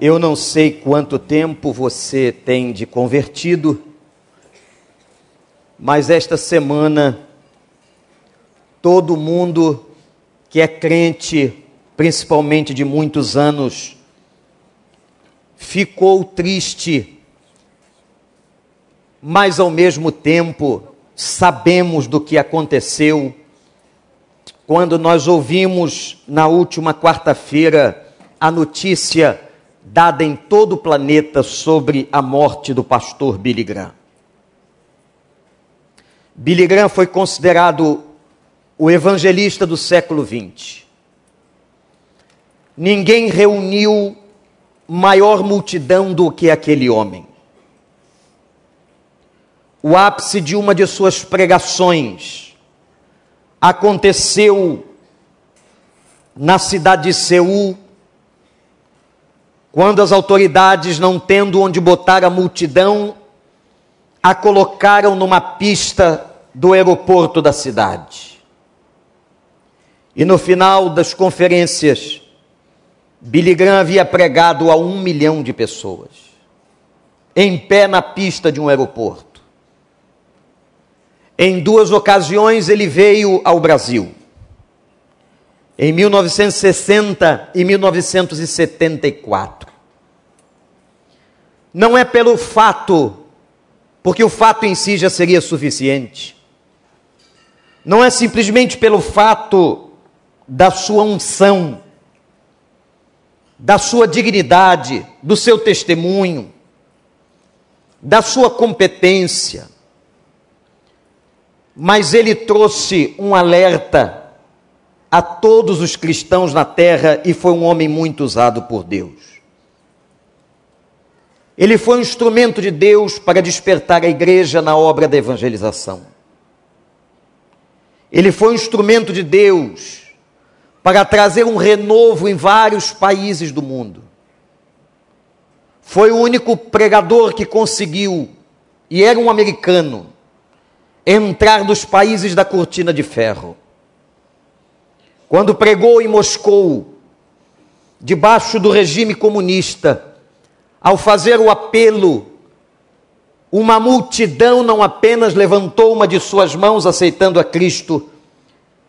Eu não sei quanto tempo você tem de convertido, mas esta semana todo mundo que é crente, principalmente de muitos anos, ficou triste, mas ao mesmo tempo sabemos do que aconteceu. Quando nós ouvimos na última quarta-feira a notícia dada em todo o planeta sobre a morte do pastor Billy Graham. Billy Graham foi considerado o evangelista do século XX. Ninguém reuniu maior multidão do que aquele homem. O ápice de uma de suas pregações aconteceu na cidade de Seul, quando as autoridades, não tendo onde botar a multidão, a colocaram numa pista do aeroporto da cidade. E no final das conferências, Billy Graham havia pregado a um milhão de pessoas, em pé na pista de um aeroporto. Em duas ocasiões ele veio ao Brasil em 1960 e 1974. Não é pelo fato, porque o fato em si já seria suficiente. Não é simplesmente pelo fato da sua unção, da sua dignidade, do seu testemunho, da sua competência, mas ele trouxe um alerta a todos os cristãos na terra e foi um homem muito usado por Deus. Ele foi um instrumento de Deus para despertar a igreja na obra da evangelização. Ele foi um instrumento de Deus para trazer um renovo em vários países do mundo. Foi o único pregador que conseguiu, e era um americano, entrar nos países da cortina de ferro quando pregou em Moscou, debaixo do regime comunista, ao fazer o apelo, uma multidão não apenas levantou uma de suas mãos aceitando a Cristo,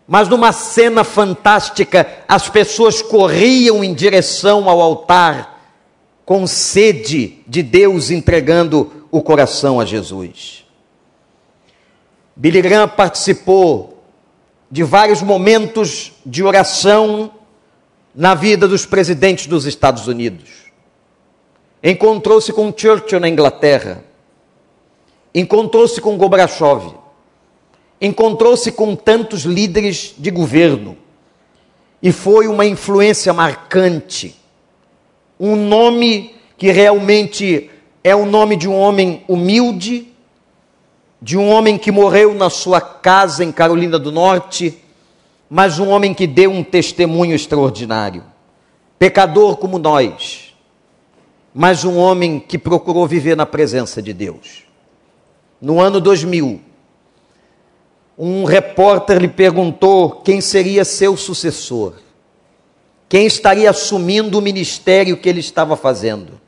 mas numa cena fantástica, as pessoas corriam em direção ao altar, com sede de Deus entregando o coração a Jesus. Billy Graham participou de vários momentos de oração na vida dos presidentes dos Estados Unidos. Encontrou-se com Churchill na Inglaterra, encontrou-se com Gorbachev, encontrou-se com tantos líderes de governo e foi uma influência marcante. Um nome que realmente é o nome de um homem humilde, de um homem que morreu na sua casa em Carolina do Norte, mas um homem que deu um testemunho extraordinário. Pecador como nós, mas um homem que procurou viver na presença de Deus. No ano 2000, um repórter lhe perguntou quem seria seu sucessor, quem estaria assumindo o ministério que ele estava fazendo.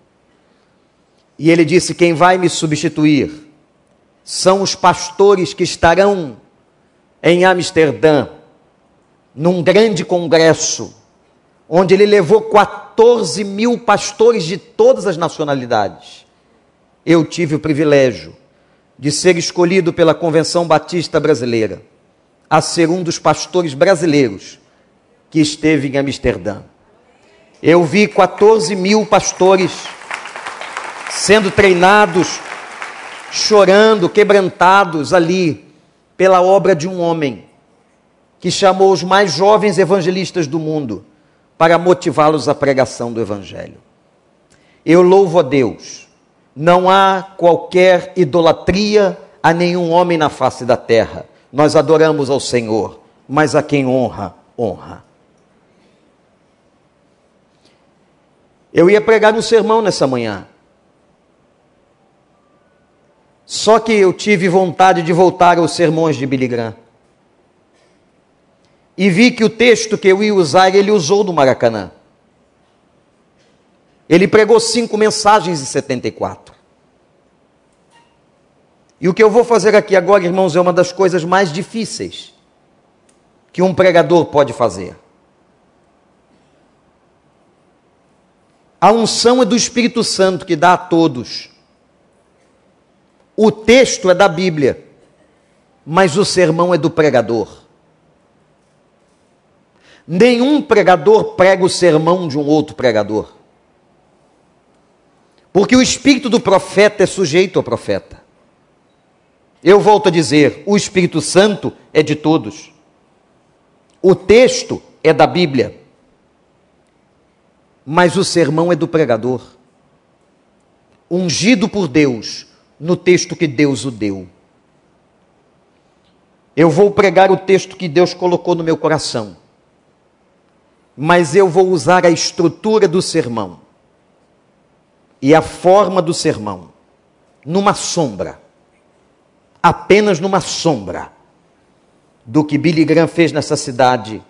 E ele disse: Quem vai me substituir? são os pastores que estarão em Amsterdã, num grande congresso, onde ele levou 14 mil pastores de todas as nacionalidades. Eu tive o privilégio de ser escolhido pela Convenção Batista Brasileira a ser um dos pastores brasileiros que esteve em Amsterdã. Eu vi 14 mil pastores sendo treinados chorando, quebrantados ali pela obra de um homem que chamou os mais jovens evangelistas do mundo para motivá-los à pregação do Evangelho. Eu louvo a Deus, não há qualquer idolatria a nenhum homem na face da terra. Nós adoramos ao Senhor, mas a quem honra, honra. Eu ia pregar um sermão nessa manhã, só que eu tive vontade de voltar aos sermões de Billy Graham. E vi que o texto que eu ia usar, ele usou no Maracanã. Ele pregou cinco mensagens em 74. E o que eu vou fazer aqui agora, irmãos, é uma das coisas mais difíceis que um pregador pode fazer. A unção é do Espírito Santo que dá a todos. O texto é da Bíblia, mas o sermão é do pregador. Nenhum pregador prega o sermão de um outro pregador. Porque o espírito do profeta é sujeito ao profeta. Eu volto a dizer: o Espírito Santo é de todos. O texto é da Bíblia. Mas o sermão é do pregador. Ungido por Deus, no texto que Deus o deu. Eu vou pregar o texto que Deus colocou no meu coração mas eu vou usar a estrutura do sermão e a forma do sermão numa sombra, apenas numa sombra do que Billy Graham fez nessa cidade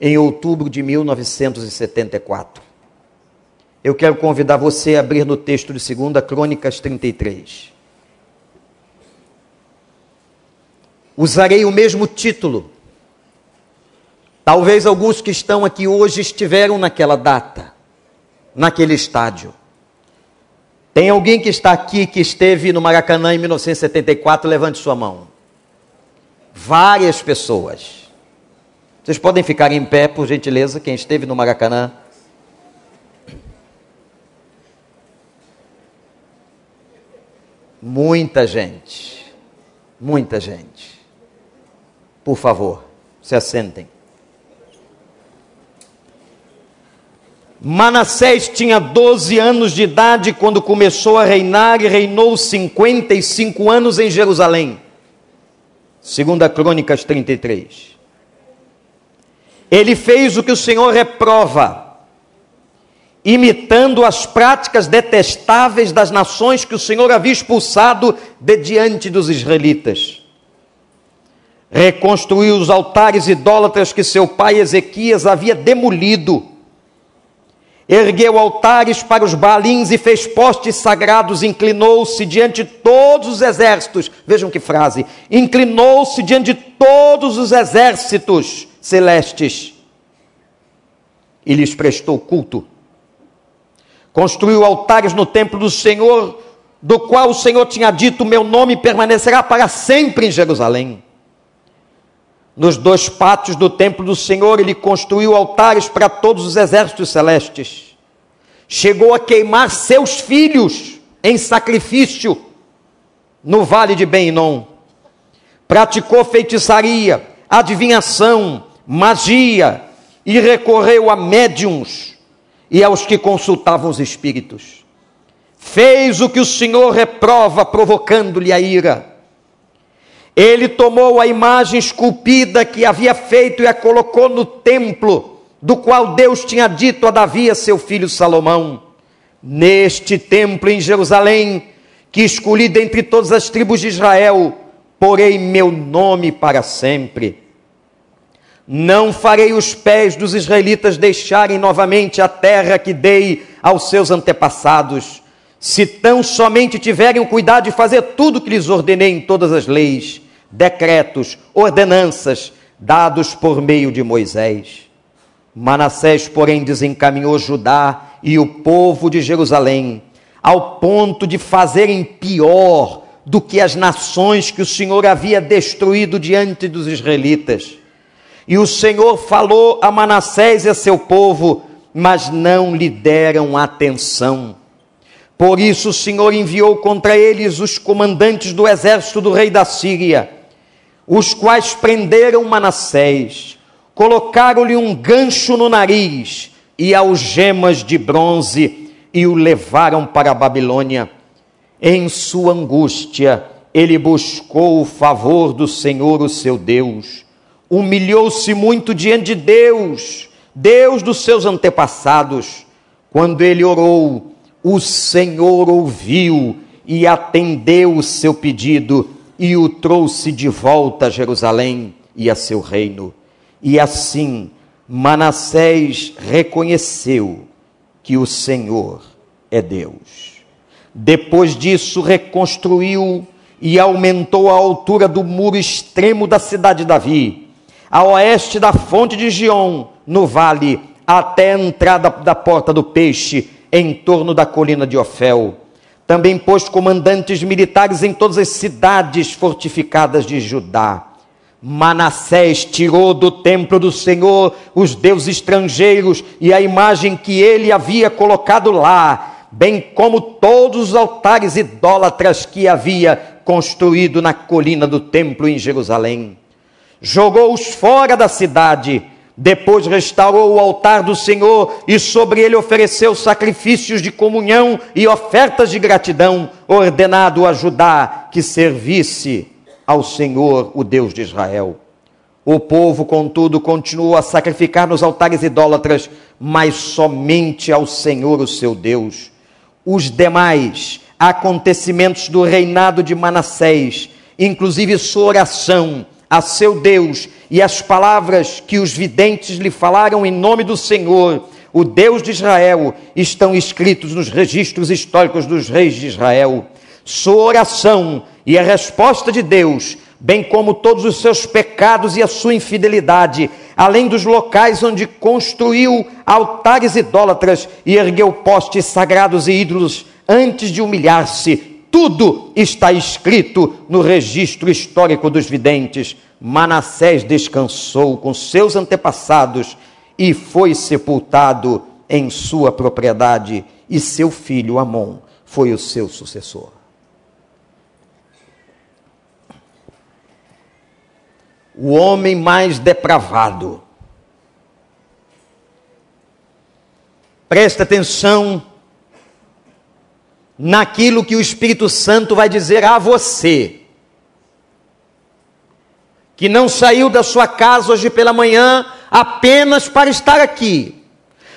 em outubro de 1974. Eu quero convidar você a abrir no texto de 2 Crônicas 33. Usarei o mesmo título Talvez alguns que estão aqui hoje estiveram naquela data, naquele estádio. Tem alguém que está aqui que esteve no Maracanã em 1974? Levante sua mão. Várias pessoas. Vocês podem ficar em pé, por gentileza, quem esteve no Maracanã. Muita gente. Muita gente. Por favor, se assentem. Manassés tinha 12 anos de idade quando começou a reinar e reinou 55 anos em Jerusalém. Segunda Crônicas 33. Ele fez o que o Senhor reprova, imitando as práticas detestáveis das nações que o Senhor havia expulsado de diante dos israelitas. Reconstruiu os altares idólatras que seu pai Ezequias havia demolido ergueu altares para os balins e fez postes sagrados, inclinou-se diante de todos os exércitos. Vejam que frase: inclinou-se diante de todos os exércitos celestes e lhes prestou culto. Construiu altares no templo do Senhor, do qual o Senhor tinha dito: Meu nome permanecerá para sempre em Jerusalém. Nos dois pátios do templo do Senhor, ele construiu altares para todos os exércitos celestes. Chegou a queimar seus filhos em sacrifício no vale de Ben-Inom. Praticou feitiçaria, adivinhação, magia e recorreu a médiums e aos que consultavam os espíritos. Fez o que o Senhor reprova, provocando-lhe a ira ele tomou a imagem esculpida que havia feito e a colocou no templo, do qual Deus tinha dito a Davi, a seu filho Salomão: Neste templo em Jerusalém, que escolhi dentre todas as tribos de Israel, porei meu nome para sempre. Não farei os pés dos israelitas deixarem novamente a terra que dei aos seus antepassados, se tão somente tiverem o cuidado de fazer tudo o que lhes ordenei em todas as leis decretos, ordenanças dados por meio de Moisés. Manassés, porém, desencaminhou Judá e o povo de Jerusalém, ao ponto de fazerem pior do que as nações que o Senhor havia destruído diante dos israelitas. E o Senhor falou a Manassés e a seu povo, mas não lhe deram atenção. Por isso o Senhor enviou contra eles os comandantes do exército do rei da Síria os quais prenderam Manassés, colocaram-lhe um gancho no nariz e algemas de bronze e o levaram para a Babilônia. Em sua angústia, ele buscou o favor do Senhor, o seu Deus. Humilhou-se muito diante de Deus, Deus dos seus antepassados. Quando ele orou, o Senhor ouviu e atendeu o seu pedido e o trouxe de volta a Jerusalém e a seu reino. E assim Manassés reconheceu que o Senhor é Deus. Depois disso, reconstruiu e aumentou a altura do muro extremo da cidade de Davi, a oeste da fonte de Gion, no vale, até a entrada da porta do peixe, em torno da colina de Ofel. Também pôs comandantes militares em todas as cidades fortificadas de Judá. Manassés tirou do templo do Senhor os deuses estrangeiros e a imagem que ele havia colocado lá, bem como todos os altares idólatras que havia construído na colina do templo em Jerusalém. Jogou-os fora da cidade depois restaurou o altar do Senhor e sobre ele ofereceu sacrifícios de comunhão e ofertas de gratidão, ordenado a Judá que servisse ao Senhor, o Deus de Israel. O povo, contudo, continuou a sacrificar nos altares idólatras, mas somente ao Senhor, o seu Deus. Os demais acontecimentos do reinado de Manassés, inclusive sua oração, a seu Deus e as palavras que os videntes lhe falaram em nome do Senhor, o Deus de Israel, estão escritos nos registros históricos dos reis de Israel. Sua oração e a resposta de Deus, bem como todos os seus pecados e a sua infidelidade, além dos locais onde construiu altares idólatras e ergueu postes sagrados e ídolos antes de humilhar-se tudo está escrito no registro histórico dos videntes. Manassés descansou com seus antepassados e foi sepultado em sua propriedade, e seu filho Amon foi o seu sucessor. O homem mais depravado. Presta atenção naquilo que o Espírito Santo vai dizer a você, que não saiu da sua casa hoje pela manhã apenas para estar aqui,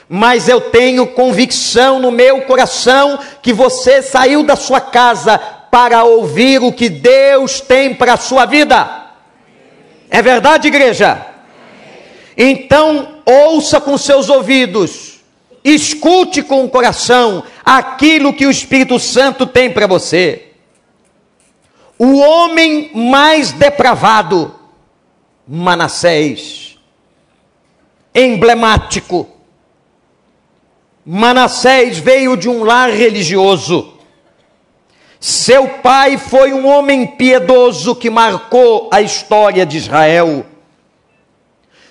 mas eu tenho convicção no meu coração que você saiu da sua casa para ouvir o que Deus tem para a sua vida. É verdade, igreja? Então, ouça com seus ouvidos Escute com o coração aquilo que o Espírito Santo tem para você. O homem mais depravado, Manassés, emblemático. Manassés veio de um lar religioso. Seu pai foi um homem piedoso que marcou a história de Israel.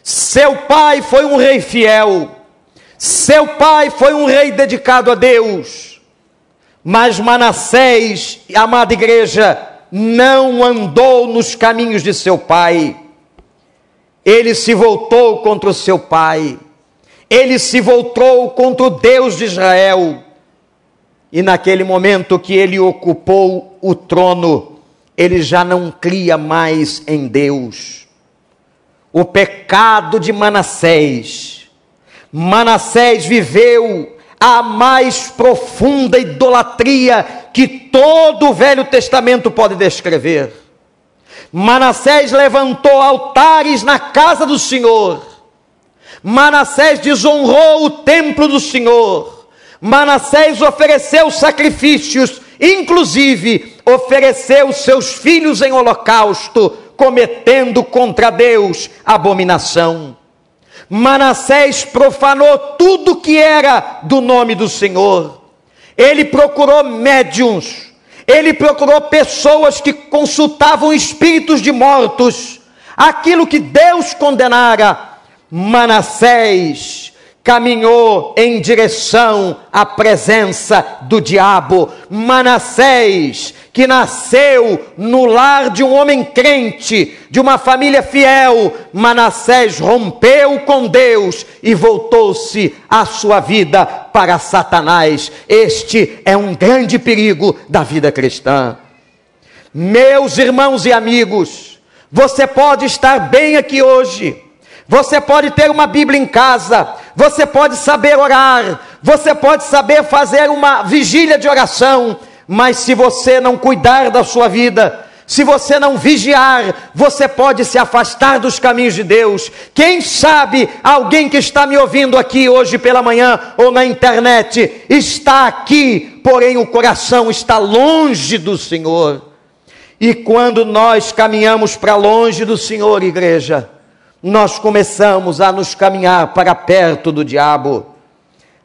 Seu pai foi um rei fiel. Seu pai foi um rei dedicado a Deus, mas Manassés, amada igreja, não andou nos caminhos de seu pai. Ele se voltou contra o seu pai. Ele se voltou contra o Deus de Israel. E naquele momento que ele ocupou o trono, ele já não cria mais em Deus. O pecado de Manassés Manassés viveu a mais profunda idolatria que todo o Velho Testamento pode descrever. Manassés levantou altares na casa do Senhor. Manassés desonrou o templo do Senhor. Manassés ofereceu sacrifícios, inclusive ofereceu seus filhos em holocausto, cometendo contra Deus abominação. Manassés profanou tudo que era do nome do Senhor. Ele procurou médiums, ele procurou pessoas que consultavam espíritos de mortos, aquilo que Deus condenara. Manassés caminhou em direção à presença do diabo. Manassés, que nasceu no lar de um homem crente, de uma família fiel, Manassés rompeu com Deus e voltou-se a sua vida para Satanás. Este é um grande perigo da vida cristã. Meus irmãos e amigos, você pode estar bem aqui hoje você pode ter uma Bíblia em casa, você pode saber orar, você pode saber fazer uma vigília de oração, mas se você não cuidar da sua vida, se você não vigiar, você pode se afastar dos caminhos de Deus. Quem sabe alguém que está me ouvindo aqui hoje pela manhã ou na internet está aqui, porém o coração está longe do Senhor. E quando nós caminhamos para longe do Senhor, igreja, nós começamos a nos caminhar para perto do diabo.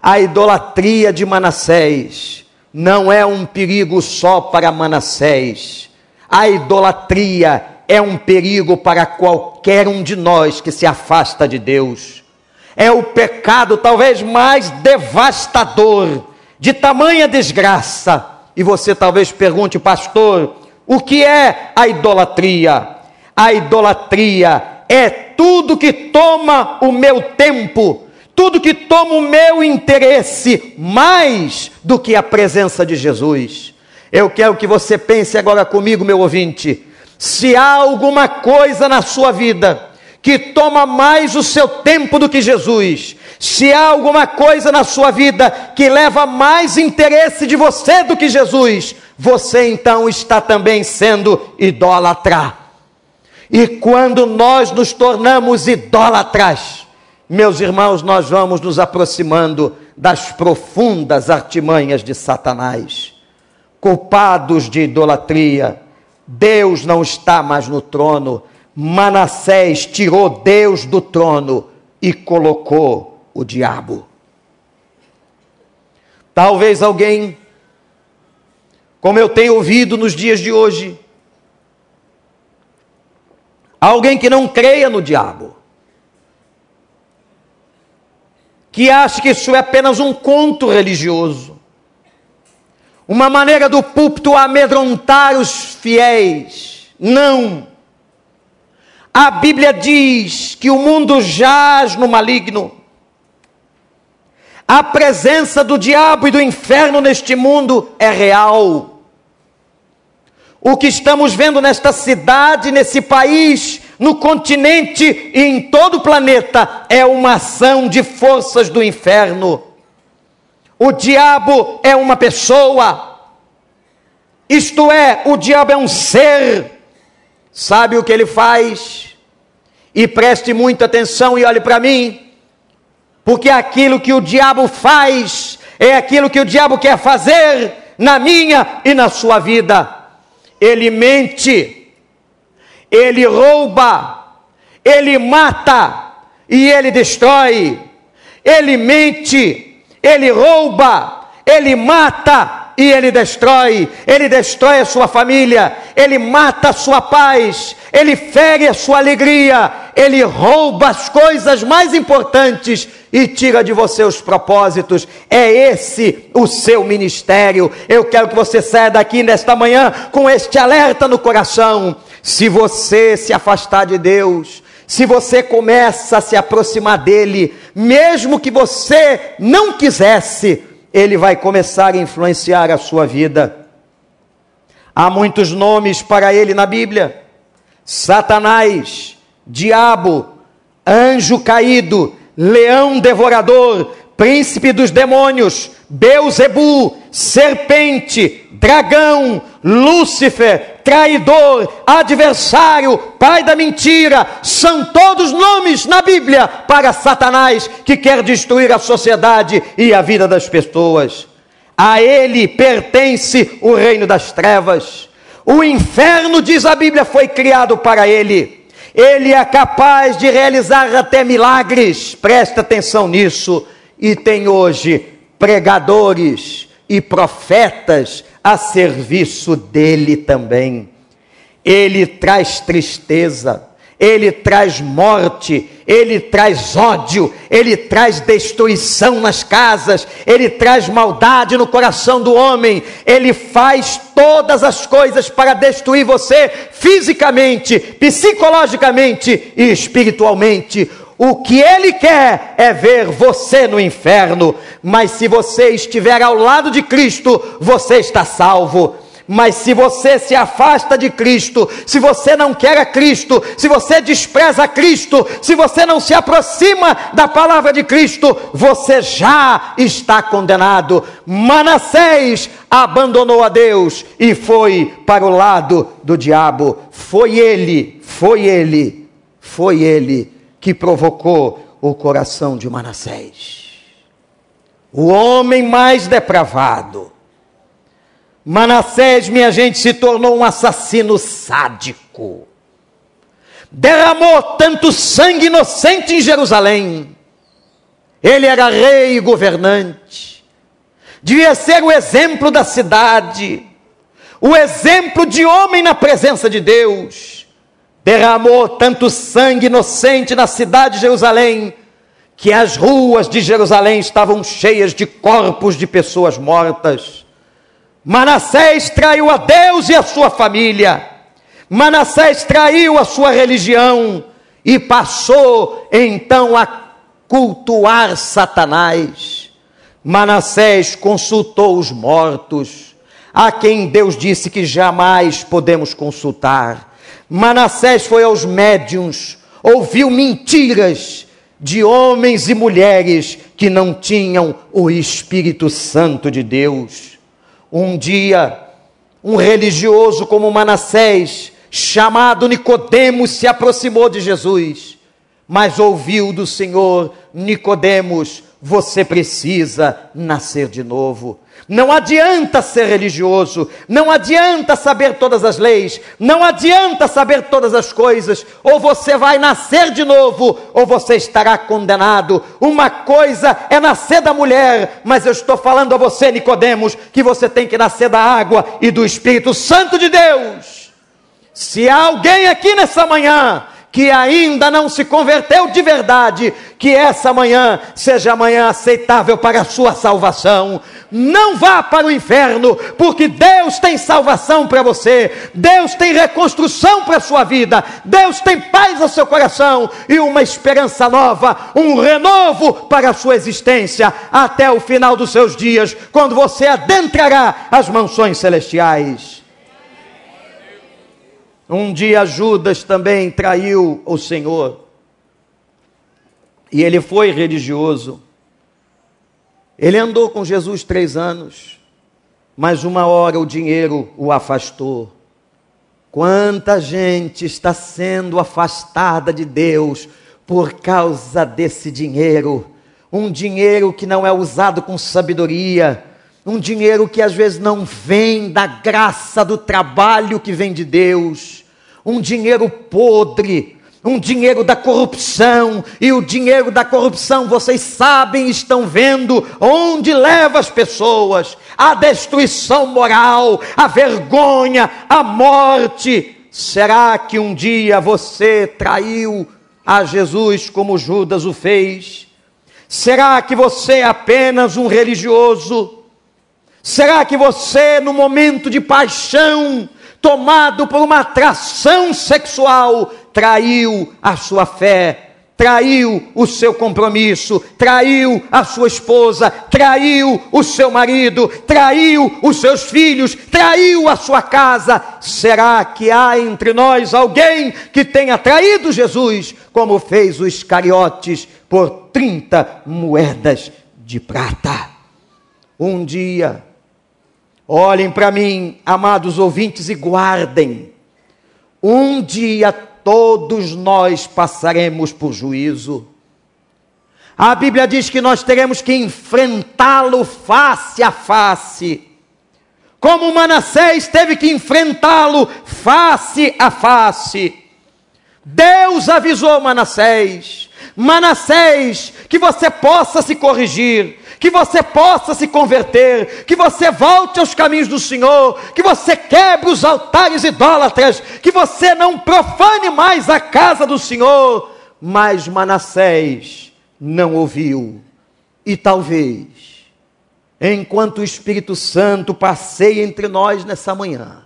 A idolatria de Manassés não é um perigo só para Manassés. A idolatria é um perigo para qualquer um de nós que se afasta de Deus. É o pecado talvez mais devastador, de tamanha desgraça. E você talvez pergunte, pastor, o que é a idolatria? A idolatria é tudo que toma o meu tempo, tudo que toma o meu interesse mais do que a presença de Jesus. Eu quero que você pense agora comigo, meu ouvinte. Se há alguma coisa na sua vida que toma mais o seu tempo do que Jesus, se há alguma coisa na sua vida que leva mais interesse de você do que Jesus, você então está também sendo idólatra. E quando nós nos tornamos idólatras, meus irmãos, nós vamos nos aproximando das profundas artimanhas de Satanás. Culpados de idolatria, Deus não está mais no trono. Manassés tirou Deus do trono e colocou o diabo. Talvez alguém, como eu tenho ouvido nos dias de hoje, Alguém que não creia no diabo. Que acha que isso é apenas um conto religioso. Uma maneira do púlpito amedrontar os fiéis. Não. A Bíblia diz que o mundo jaz no maligno. A presença do diabo e do inferno neste mundo é real. O que estamos vendo nesta cidade, nesse país, no continente e em todo o planeta é uma ação de forças do inferno. O diabo é uma pessoa, isto é, o diabo é um ser. Sabe o que ele faz? E preste muita atenção e olhe para mim, porque aquilo que o diabo faz é aquilo que o diabo quer fazer na minha e na sua vida ele mente, ele rouba, ele mata. E ele destrói. Ele mente, ele rouba, ele mata e ele destrói. Ele destrói a sua família, ele mata a sua paz, ele fere a sua alegria, ele rouba as coisas mais importantes e tira de você os propósitos. É esse o seu ministério. Eu quero que você saia daqui nesta manhã com este alerta no coração. Se você se afastar de Deus, se você começa a se aproximar dele, mesmo que você não quisesse, ele vai começar a influenciar a sua vida. Há muitos nomes para ele na Bíblia: Satanás, Diabo, Anjo Caído, leão devorador, príncipe dos demônios, Beuzebu, serpente, dragão, Lúcifer, traidor, adversário, pai da mentira, são todos nomes na Bíblia para Satanás que quer destruir a sociedade e a vida das pessoas. A ele pertence o reino das trevas. O inferno, diz a Bíblia, foi criado para ele. Ele é capaz de realizar até milagres, presta atenção nisso. E tem hoje pregadores e profetas a serviço dele também. Ele traz tristeza, ele traz morte, ele traz ódio, ele traz destruição nas casas, ele traz maldade no coração do homem, ele faz todas as coisas para destruir você fisicamente, psicologicamente e espiritualmente. O que ele quer é ver você no inferno, mas se você estiver ao lado de Cristo, você está salvo. Mas se você se afasta de Cristo, se você não quer a Cristo, se você despreza Cristo, se você não se aproxima da palavra de Cristo, você já está condenado. Manassés abandonou a Deus e foi para o lado do diabo. Foi ele, foi ele, foi ele que provocou o coração de Manassés. O homem mais depravado Manassés, minha gente, se tornou um assassino sádico. Derramou tanto sangue inocente em Jerusalém. Ele era rei e governante. Devia ser o exemplo da cidade, o exemplo de homem na presença de Deus. Derramou tanto sangue inocente na cidade de Jerusalém, que as ruas de Jerusalém estavam cheias de corpos de pessoas mortas. Manassés traiu a Deus e a sua família. Manassés traiu a sua religião e passou então a cultuar Satanás. Manassés consultou os mortos, a quem Deus disse que jamais podemos consultar. Manassés foi aos médiuns, ouviu mentiras de homens e mulheres que não tinham o Espírito Santo de Deus. Um dia, um religioso como Manassés, chamado Nicodemos, se aproximou de Jesus, mas ouviu do Senhor: Nicodemos, você precisa nascer de novo. Não adianta ser religioso, não adianta saber todas as leis, não adianta saber todas as coisas, ou você vai nascer de novo, ou você estará condenado. Uma coisa é nascer da mulher, mas eu estou falando a você, Nicodemos, que você tem que nascer da água e do Espírito Santo de Deus. Se há alguém aqui nessa manhã que ainda não se converteu de verdade, que essa manhã seja amanhã aceitável para a sua salvação. Não vá para o inferno, porque Deus tem salvação para você, Deus tem reconstrução para a sua vida, Deus tem paz no seu coração e uma esperança nova, um renovo para a sua existência até o final dos seus dias, quando você adentrará as mansões celestiais. Um dia Judas também traiu o Senhor. E ele foi religioso. Ele andou com Jesus três anos, mas uma hora o dinheiro o afastou. Quanta gente está sendo afastada de Deus por causa desse dinheiro. Um dinheiro que não é usado com sabedoria, um dinheiro que às vezes não vem da graça do trabalho que vem de Deus um dinheiro podre, um dinheiro da corrupção, e o dinheiro da corrupção, vocês sabem, estão vendo onde leva as pessoas, a destruição moral, a vergonha, a morte. Será que um dia você traiu a Jesus como Judas o fez? Será que você é apenas um religioso? Será que você, no momento de paixão, tomado por uma atração sexual, traiu a sua fé, traiu o seu compromisso, traiu a sua esposa, traiu o seu marido, traiu os seus filhos, traiu a sua casa. Será que há entre nós alguém que tenha traído Jesus, como fez os Iscariotes por 30 moedas de prata? Um dia, Olhem para mim, amados ouvintes, e guardem. Um dia todos nós passaremos por juízo. A Bíblia diz que nós teremos que enfrentá-lo face a face. Como Manassés teve que enfrentá-lo face a face. Deus avisou Manassés: Manassés, que você possa se corrigir, que você possa se converter, que você volte aos caminhos do Senhor, que você quebre os altares idólatras, que você não profane mais a casa do Senhor. Mas Manassés não ouviu, e talvez, enquanto o Espírito Santo passeia entre nós nessa manhã,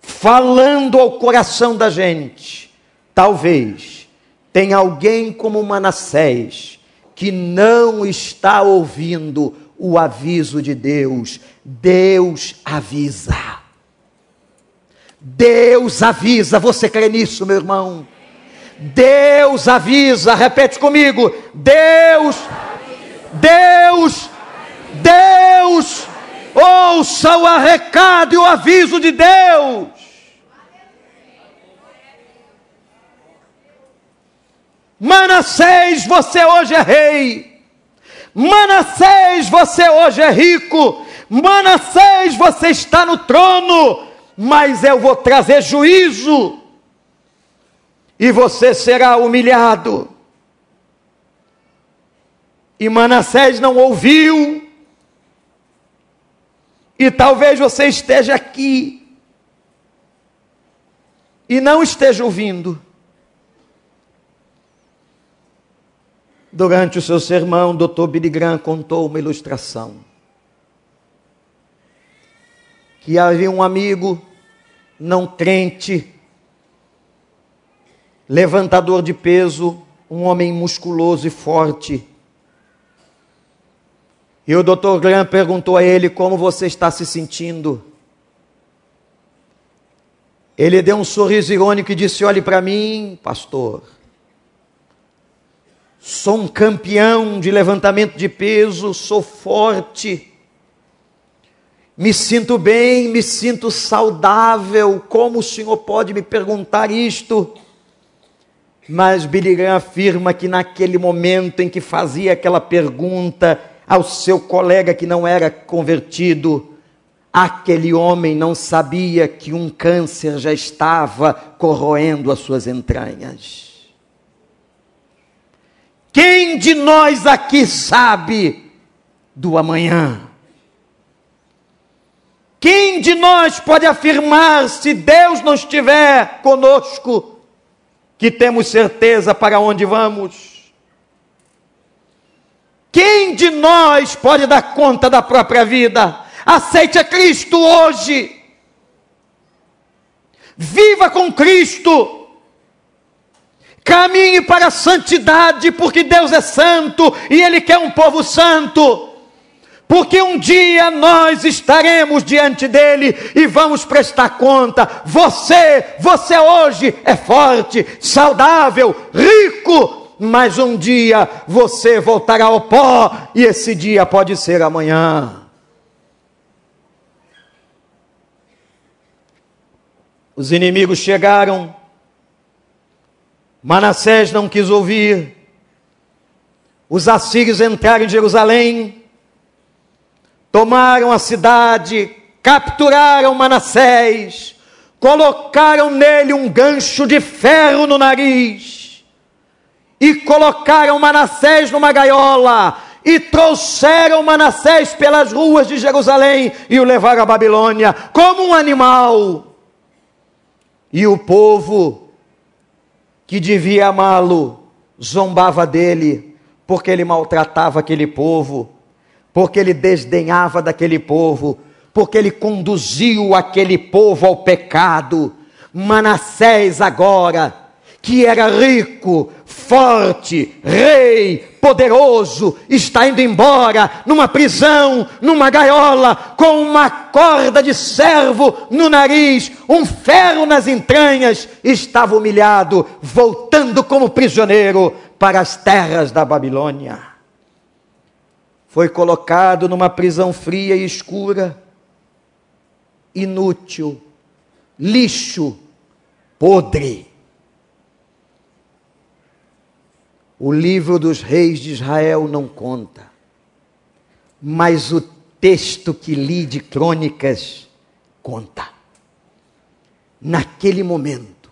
falando ao coração da gente, talvez tenha alguém como Manassés que não está ouvindo o aviso de Deus. Deus avisa. Deus avisa, você crê nisso, meu irmão? Deus avisa, repete comigo: Deus, Deus, Deus, ouça o recado e o aviso de Deus. Manassés, você hoje é rei. Manassés, você hoje é rico. Manassés, você está no trono. Mas eu vou trazer juízo e você será humilhado. E Manassés não ouviu, e talvez você esteja aqui e não esteja ouvindo. Durante o seu sermão, doutor Billy Graham contou uma ilustração. Que havia um amigo não crente levantador de peso, um homem musculoso e forte. E o Dr. Graham perguntou a ele como você está se sentindo. Ele deu um sorriso irônico e disse: Olhe para mim, pastor. Sou um campeão de levantamento de peso, sou forte. Me sinto bem, me sinto saudável. Como o senhor pode me perguntar isto? Mas Billy Graham afirma que naquele momento em que fazia aquela pergunta ao seu colega que não era convertido, aquele homem não sabia que um câncer já estava corroendo as suas entranhas. Quem de nós aqui sabe do amanhã? Quem de nós pode afirmar, se Deus não estiver conosco, que temos certeza para onde vamos? Quem de nós pode dar conta da própria vida? Aceite a Cristo hoje. Viva com Cristo. Caminhe para a santidade, porque Deus é santo e Ele quer um povo santo porque um dia nós estaremos diante dele e vamos prestar conta. Você, você hoje é forte, saudável, rico, mas um dia você voltará ao pó e esse dia pode ser amanhã. Os inimigos chegaram, Manassés não quis ouvir, os assírios entraram em Jerusalém, tomaram a cidade, capturaram Manassés, colocaram nele um gancho de ferro no nariz e colocaram Manassés numa gaiola e trouxeram Manassés pelas ruas de Jerusalém e o levaram à Babilônia como um animal. E o povo que devia amá-lo zombava dele, porque ele maltratava aquele povo porque ele desdenhava daquele povo, porque ele conduziu aquele povo ao pecado. Manassés agora, que era rico, forte, rei, poderoso, está indo embora numa prisão, numa gaiola, com uma corda de servo no nariz, um ferro nas entranhas, estava humilhado, voltando como prisioneiro para as terras da Babilônia foi colocado numa prisão fria e escura, inútil, lixo, podre. O livro dos reis de Israel não conta, mas o texto que li de crônicas conta. Naquele momento,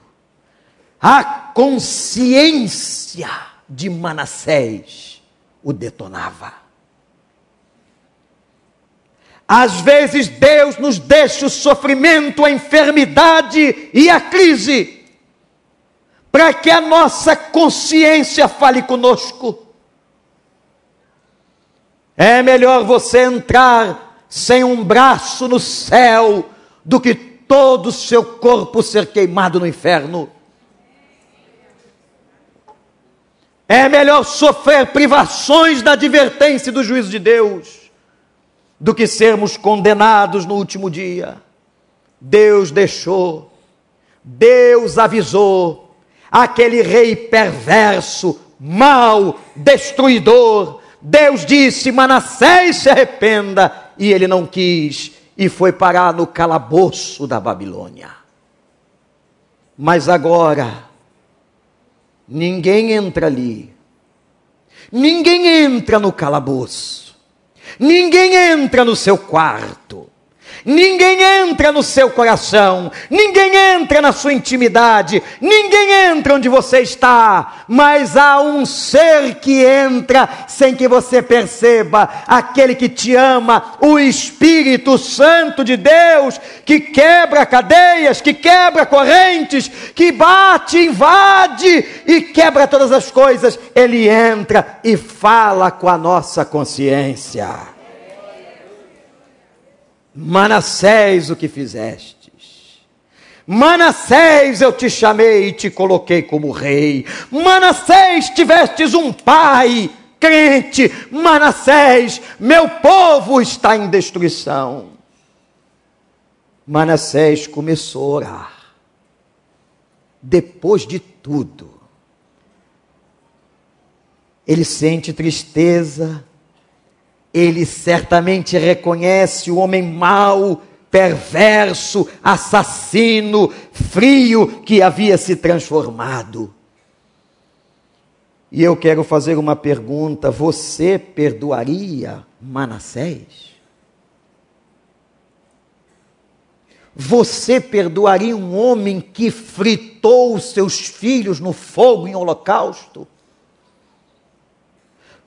a consciência de Manassés o detonava. Às vezes Deus nos deixa o sofrimento, a enfermidade e a crise, para que a nossa consciência fale conosco. É melhor você entrar sem um braço no céu do que todo o seu corpo ser queimado no inferno. É melhor sofrer privações da advertência e do juízo de Deus do que sermos condenados no último dia. Deus deixou Deus avisou aquele rei perverso, mau, destruidor. Deus disse: Manassés se arrependa, e ele não quis e foi parar no calabouço da Babilônia. Mas agora, ninguém entra ali, ninguém entra no calabouço, ninguém entra no seu quarto, Ninguém entra no seu coração, ninguém entra na sua intimidade, ninguém entra onde você está, mas há um ser que entra sem que você perceba, aquele que te ama, o Espírito Santo de Deus, que quebra cadeias, que quebra correntes, que bate, invade e quebra todas as coisas, ele entra e fala com a nossa consciência. Manassés, o que fizestes? Manassés, eu te chamei e te coloquei como rei. Manassés, tivestes um pai crente. Manassés, meu povo está em destruição. Manassés começou a orar. Depois de tudo, ele sente tristeza, ele certamente reconhece o homem mau, perverso, assassino, frio que havia se transformado. E eu quero fazer uma pergunta: você perdoaria Manassés? Você perdoaria um homem que fritou seus filhos no fogo em holocausto?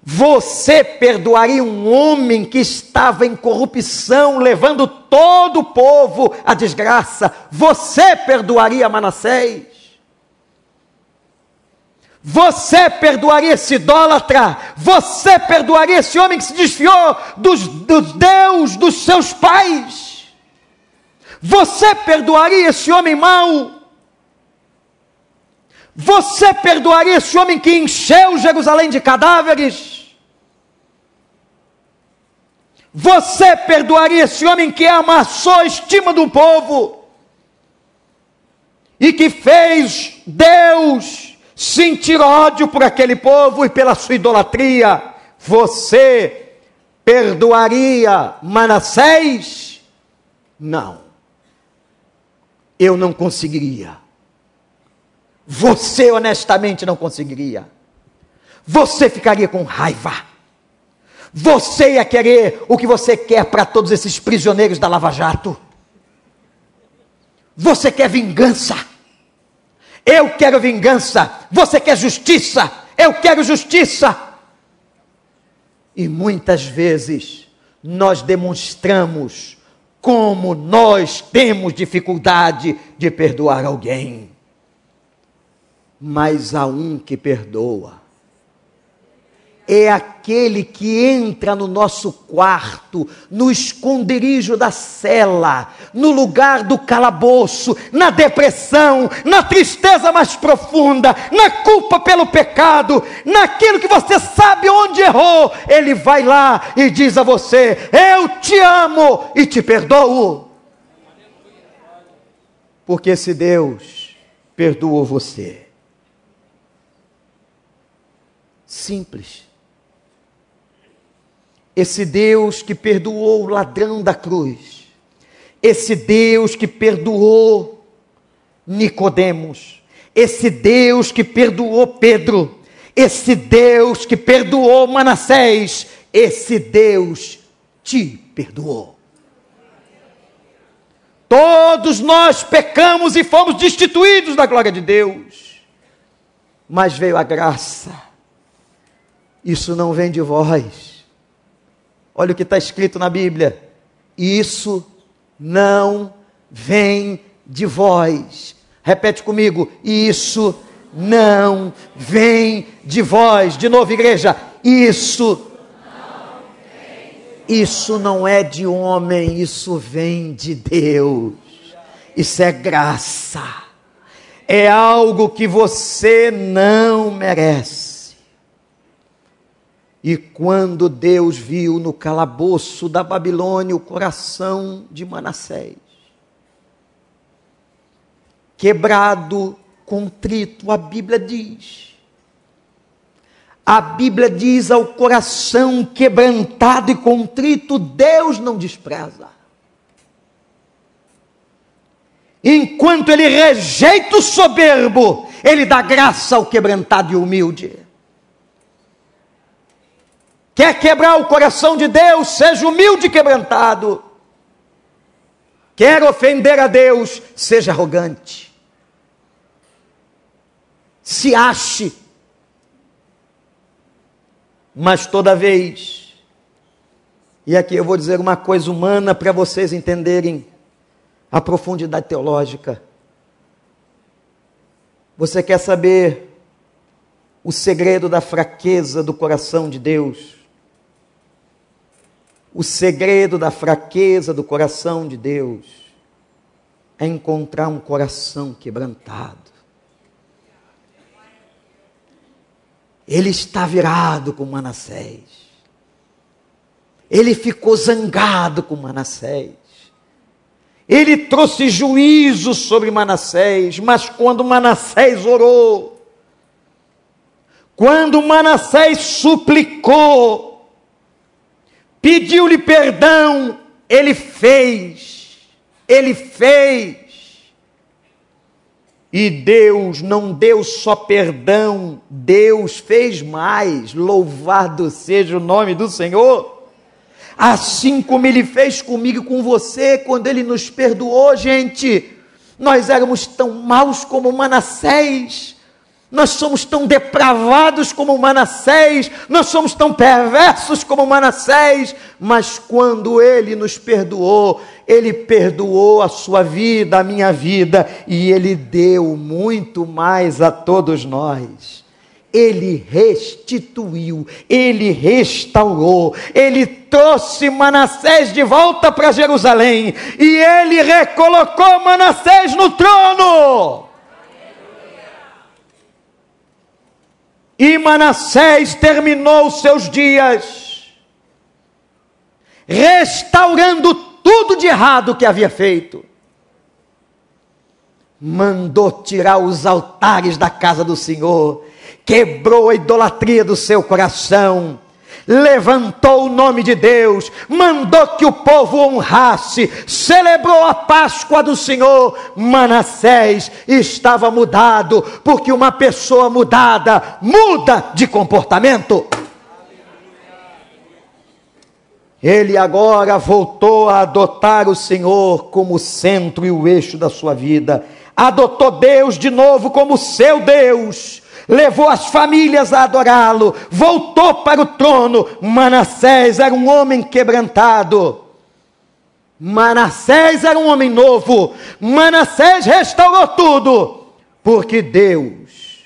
Você perdoaria um homem que estava em corrupção, levando todo o povo à desgraça? Você perdoaria Manassés? Você perdoaria esse idólatra? Você perdoaria esse homem que se desfiou dos, dos Deus dos seus pais? Você perdoaria esse homem mau? Você perdoaria esse homem que encheu Jerusalém de cadáveres? Você perdoaria esse homem que amassou a estima do povo e que fez Deus sentir ódio por aquele povo e pela sua idolatria? Você perdoaria Manassés? Não. Eu não conseguiria. Você honestamente não conseguiria. Você ficaria com raiva você ia querer o que você quer para todos esses prisioneiros da Lava Jato. Você quer vingança. Eu quero vingança. Você quer justiça. Eu quero justiça. E muitas vezes nós demonstramos como nós temos dificuldade de perdoar alguém. Mas há um que perdoa é aquele que entra no nosso quarto, no esconderijo da cela, no lugar do calabouço, na depressão, na tristeza mais profunda, na culpa pelo pecado, naquilo que você sabe onde errou. Ele vai lá e diz a você: Eu te amo e te perdoo. Porque se Deus perdoou você, simples. Esse Deus que perdoou o ladrão da cruz, esse Deus que perdoou Nicodemos, esse Deus que perdoou Pedro, esse Deus que perdoou Manassés, esse Deus te perdoou. Todos nós pecamos e fomos destituídos da glória de Deus, mas veio a graça. Isso não vem de vós Olha o que está escrito na Bíblia. Isso não vem de vós. Repete comigo. Isso não vem de vós. De novo, igreja. Isso. Isso não é de homem, isso vem de Deus. Isso é graça. É algo que você não merece. E quando Deus viu no calabouço da Babilônia o coração de Manassés, quebrado, contrito, a Bíblia diz. A Bíblia diz ao coração quebrantado e contrito, Deus não despreza. Enquanto ele rejeita o soberbo, ele dá graça ao quebrantado e humilde. Quer quebrar o coração de Deus, seja humilde e quebrantado. Quer ofender a Deus, seja arrogante. Se ache. Mas toda vez, e aqui eu vou dizer uma coisa humana para vocês entenderem a profundidade teológica. Você quer saber o segredo da fraqueza do coração de Deus? O segredo da fraqueza do coração de Deus é encontrar um coração quebrantado. Ele está virado com Manassés. Ele ficou zangado com Manassés. Ele trouxe juízo sobre Manassés, mas quando Manassés orou, quando Manassés suplicou, pediu-lhe perdão, ele fez, ele fez. E Deus não deu só perdão, Deus fez mais. Louvado seja o nome do Senhor assim como Ele fez comigo e com você, quando Ele nos perdoou, gente. Nós éramos tão maus como Manassés, nós somos tão depravados como Manassés, nós somos tão perversos como Manassés, mas quando Ele nos perdoou, Ele perdoou a sua vida, a minha vida, e Ele deu muito mais a todos nós ele restituiu, ele restaurou, ele trouxe Manassés de volta para Jerusalém e ele recolocou Manassés no trono. E Manassés terminou seus dias restaurando tudo de errado que havia feito. Mandou tirar os altares da casa do Senhor quebrou a idolatria do seu coração, levantou o nome de Deus, mandou que o povo honrasse, celebrou a Páscoa do Senhor. Manassés estava mudado, porque uma pessoa mudada muda de comportamento. Ele agora voltou a adotar o Senhor como centro e o eixo da sua vida. Adotou Deus de novo como seu Deus levou as famílias a adorá-lo, voltou para o trono. Manassés era um homem quebrantado. Manassés era um homem novo. Manassés restaurou tudo, porque Deus,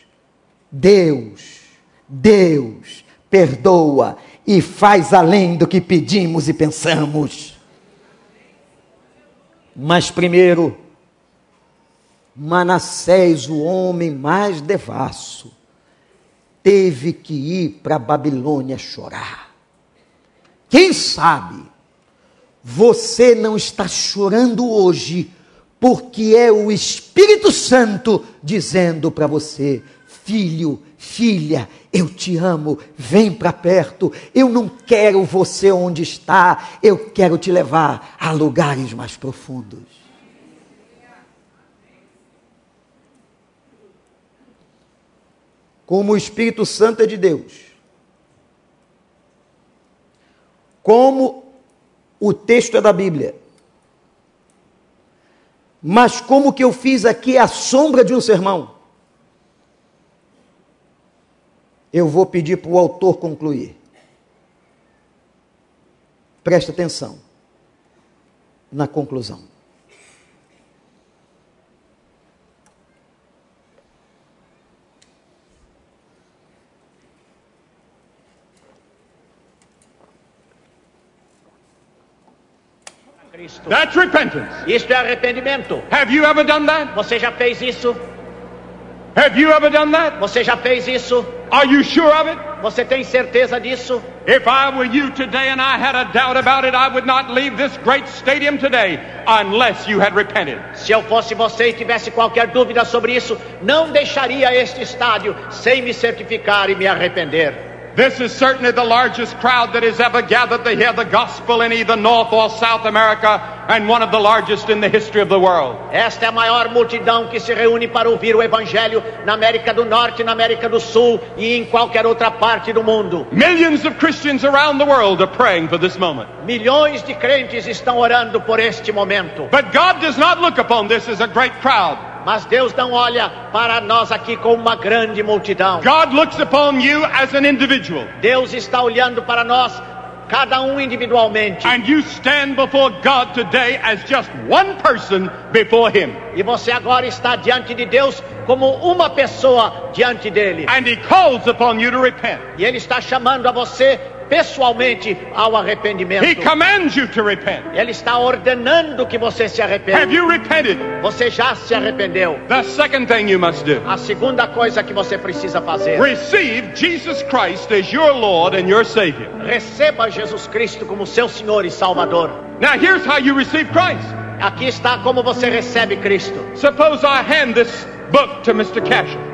Deus, Deus perdoa e faz além do que pedimos e pensamos. Mas primeiro, Manassés, o homem mais devasso, teve que ir para Babilônia chorar. Quem sabe você não está chorando hoje, porque é o Espírito Santo dizendo para você: filho, filha, eu te amo, vem para perto. Eu não quero você onde está, eu quero te levar a lugares mais profundos. Como o Espírito Santo é de Deus, como o texto é da Bíblia, mas como que eu fiz aqui a sombra de um sermão, eu vou pedir para o autor concluir. Presta atenção na conclusão. Cristo. That's repentance. Isto é arrependimento. Have you ever done that? Você já fez isso? Have you ever done that? Você já fez isso? Are you sure of it? Você tem certeza disso? If I were you today and I had a doubt about it, I would not leave this great stadium today unless you had repented. Se eu fosse você e tivesse qualquer dúvida sobre isso, não deixaria este estádio sem me certificar e me arrepender. This is certainly the largest crowd that has ever gathered to hear the gospel in either North or South America, and one of the largest in the history of the world. Esta é a maior multidão que se reúne para ouvir o Evangelho na América do Norte, na América do Sul e em qualquer outra parte do mundo. Millions of Christians around the world are praying for this moment. Milhões de crentes estão orando por este momento. But God does not look upon this as a great crowd. Mas Deus não olha para nós aqui com uma grande multidão. God looks upon you as an individual. Deus está olhando para nós, cada um individualmente. And you stand before God today as just one person before Him. E você agora está diante de Deus como uma pessoa diante dele. And He calls upon you to repent. E ele está chamando a você pessoalmente ao arrependimento. He commands you to repent. Ele está ordenando que você se Have arrependa. you repented? Você já se arrependeu. The second thing you must do A segunda coisa que você precisa fazer, receive Jesus Christ as your Lord and your Savior. receba Jesus Cristo como seu Senhor e Salvador. Now, here's how you receive Christ. Aqui está como você recebe Cristo. Suppose I hand this book to Mr.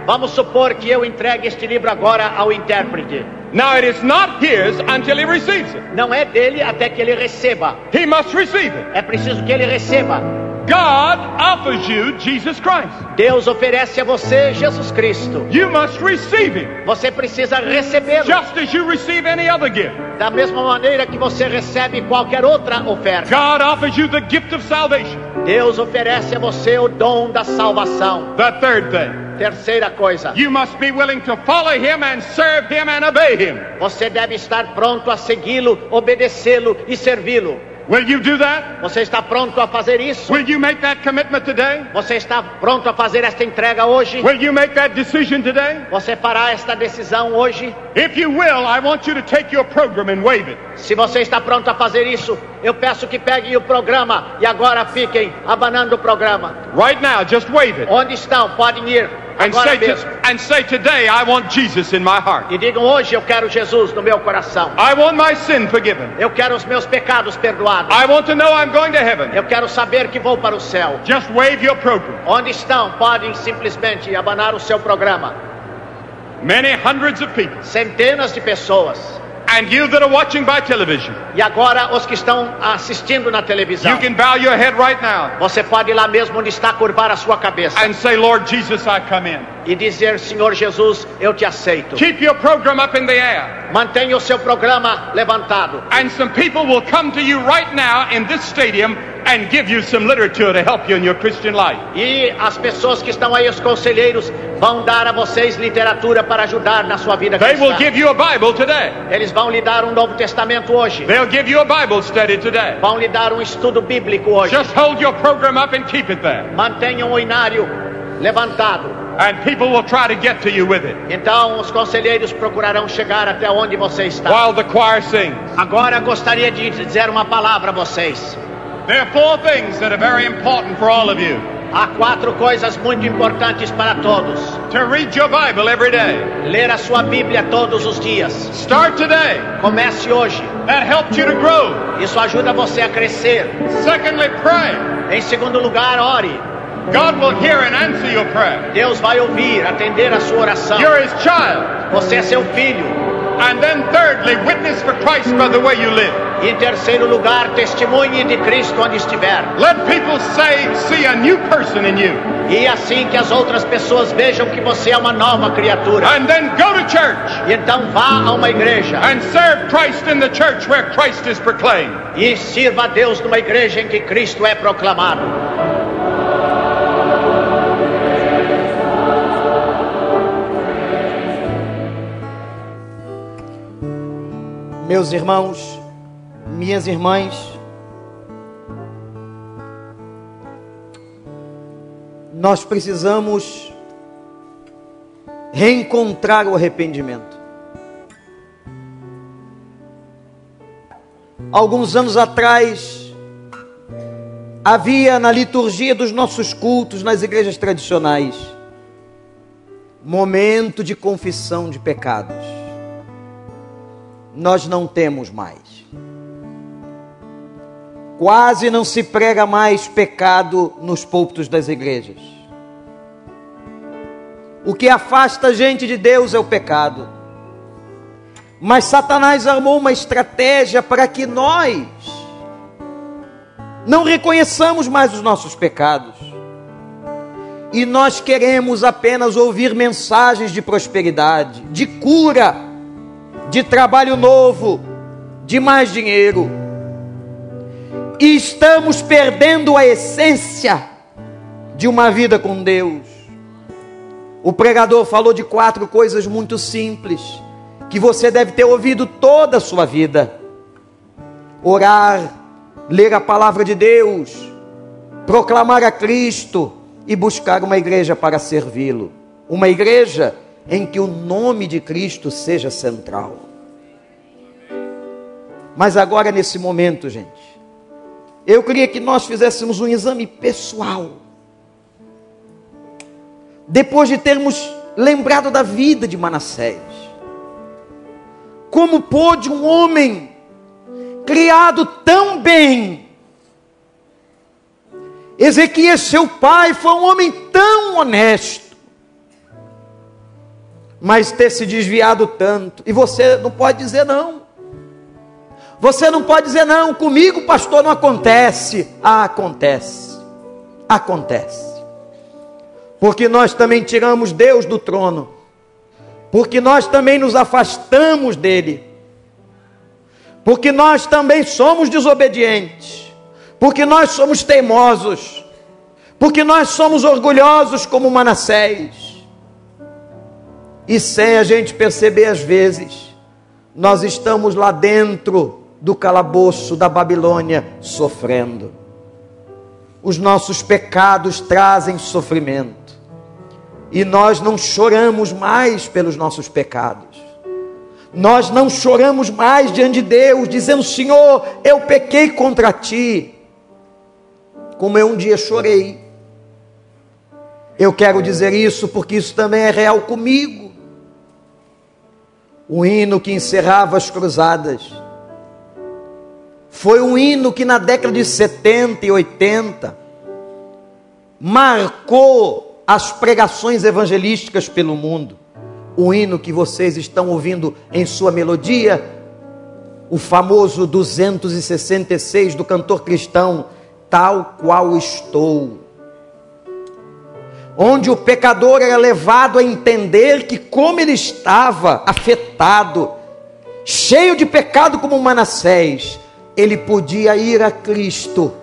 Vamos supor que eu entregue este livro agora ao intérprete. Now, it is not his until he receives it. Não é dele até que ele receba. He must receive it. É preciso que ele receba. God offers you Jesus Christ. Deus oferece a você Jesus Cristo. You must receive him Você precisa recebê-lo just as you receive any other gift. da mesma maneira que você recebe qualquer outra oferta. God offers you the gift of salvation. Deus oferece a você o dom da salvação. The third thing, Terceira coisa, you must be willing to follow him and serve him and obey him. você deve estar pronto a segui-lo, obedecê-lo e servi-lo. Will you do that? Você está pronto a fazer isso? Will you make that commitment today? Você está pronto a fazer esta entrega hoje? Will you make that decision today? Você fará esta decisão hoje? If you will, I want you to take your program and wave it. Se você está pronto a fazer isso, eu peço que peguem o programa e agora fiquem abanando o programa. Right now, just wave it. Onde estão? Podem ir And agora say, mesmo. and say today, I want Jesus in my heart. E digam hoje eu quero Jesus no meu coração. I want my sin forgiven. Eu quero os meus pecados perdoados. I want to know I'm going to heaven. Eu quero saber que vou para o céu. Just wave your program. Onde estão? Podem simplesmente abanar o seu programa. Many hundreds of people. Centenas de pessoas. And you that are watching by television, E agora os que estão assistindo na televisão. you can bow your head right now Você pode ir lá mesmo onde está curvar a sua cabeça and say, Lord Jesus, I come in. E dizer: Senhor Jesus, eu te aceito. Keep your program up in the air. Mantenha o seu programa levantado. And some people will come to you right now in this stadium and give you some literature to help you in your Christian life. E as pessoas que estão aí, os conselheiros, vão dar a vocês literatura para ajudar na sua vida They will cristã. give you a Bible today. Eles vão lhe dar um Novo Testamento hoje. They'll give you a Bible study today. Vão lhe dar um estudo bíblico hoje. Just hold your program up and keep it there. Mantenham o inário levantado. And people will try to get to you with it. Então os conselheiros procurarão chegar até onde você está. While the choir sings. Agora gostaria de dizer uma palavra a vocês. There are four things that are very important for all of you. Há quatro coisas muito importantes para todos. To read your Bible every day. Ler a sua Bíblia todos os dias. Start today. Comece hoje. That helps you to grow. Isso ajuda você a crescer. Secondly, pray. Em segundo lugar, ore. God will hear and answer your prayer. Deus vai ouvir, atender a sua oração. You're His child. Você é seu filho. And then thirdly, witness for Christ by the way you live. E em terceiro lugar, testemunhe de Cristo onde estiver. Let people say, see a new person in you. E assim que as outras pessoas vejam que você é uma nova criatura. And then go to church E então vá a uma igreja and serve Christ in the church where Christ is proclaimed. e sirva a Deus numa igreja em que Cristo é proclamado. Meus irmãos, minhas irmãs, nós precisamos reencontrar o arrependimento. Alguns anos atrás, havia na liturgia dos nossos cultos nas igrejas tradicionais momento de confissão de pecados. Nós não temos mais. Quase não se prega mais pecado nos púlpitos das igrejas. O que afasta a gente de Deus é o pecado. Mas Satanás armou uma estratégia para que nós não reconheçamos mais os nossos pecados. E nós queremos apenas ouvir mensagens de prosperidade, de cura, de trabalho novo, de mais dinheiro. E estamos perdendo a essência de uma vida com Deus. O pregador falou de quatro coisas muito simples que você deve ter ouvido toda a sua vida: orar, ler a palavra de Deus, proclamar a Cristo e buscar uma igreja para servi-lo. Uma igreja em que o nome de Cristo seja central. Mas agora, nesse momento, gente, eu queria que nós fizéssemos um exame pessoal. Depois de termos lembrado da vida de Manassés, como pôde um homem criado tão bem. Ezequias, seu pai, foi um homem tão honesto, mas ter se desviado tanto, e você não pode dizer não. Você não pode dizer não, comigo, pastor, não acontece. Ah, acontece. Acontece. Porque nós também tiramos Deus do trono. Porque nós também nos afastamos dele porque nós também somos desobedientes, porque nós somos teimosos, porque nós somos orgulhosos como Manassés. E sem a gente perceber às vezes, nós estamos lá dentro do calabouço da Babilônia sofrendo. Os nossos pecados trazem sofrimento. E nós não choramos mais pelos nossos pecados nós não choramos mais diante de Deus, dizendo: Senhor, eu pequei contra ti, como eu um dia chorei. Eu quero dizer isso porque isso também é real comigo. O hino que encerrava as cruzadas foi um hino que na década de 70 e 80 marcou as pregações evangelísticas pelo mundo o hino que vocês estão ouvindo em sua melodia, o famoso 266 do cantor cristão, tal qual estou. Onde o pecador era levado a entender que, como ele estava afetado, cheio de pecado como Manassés, ele podia ir a Cristo,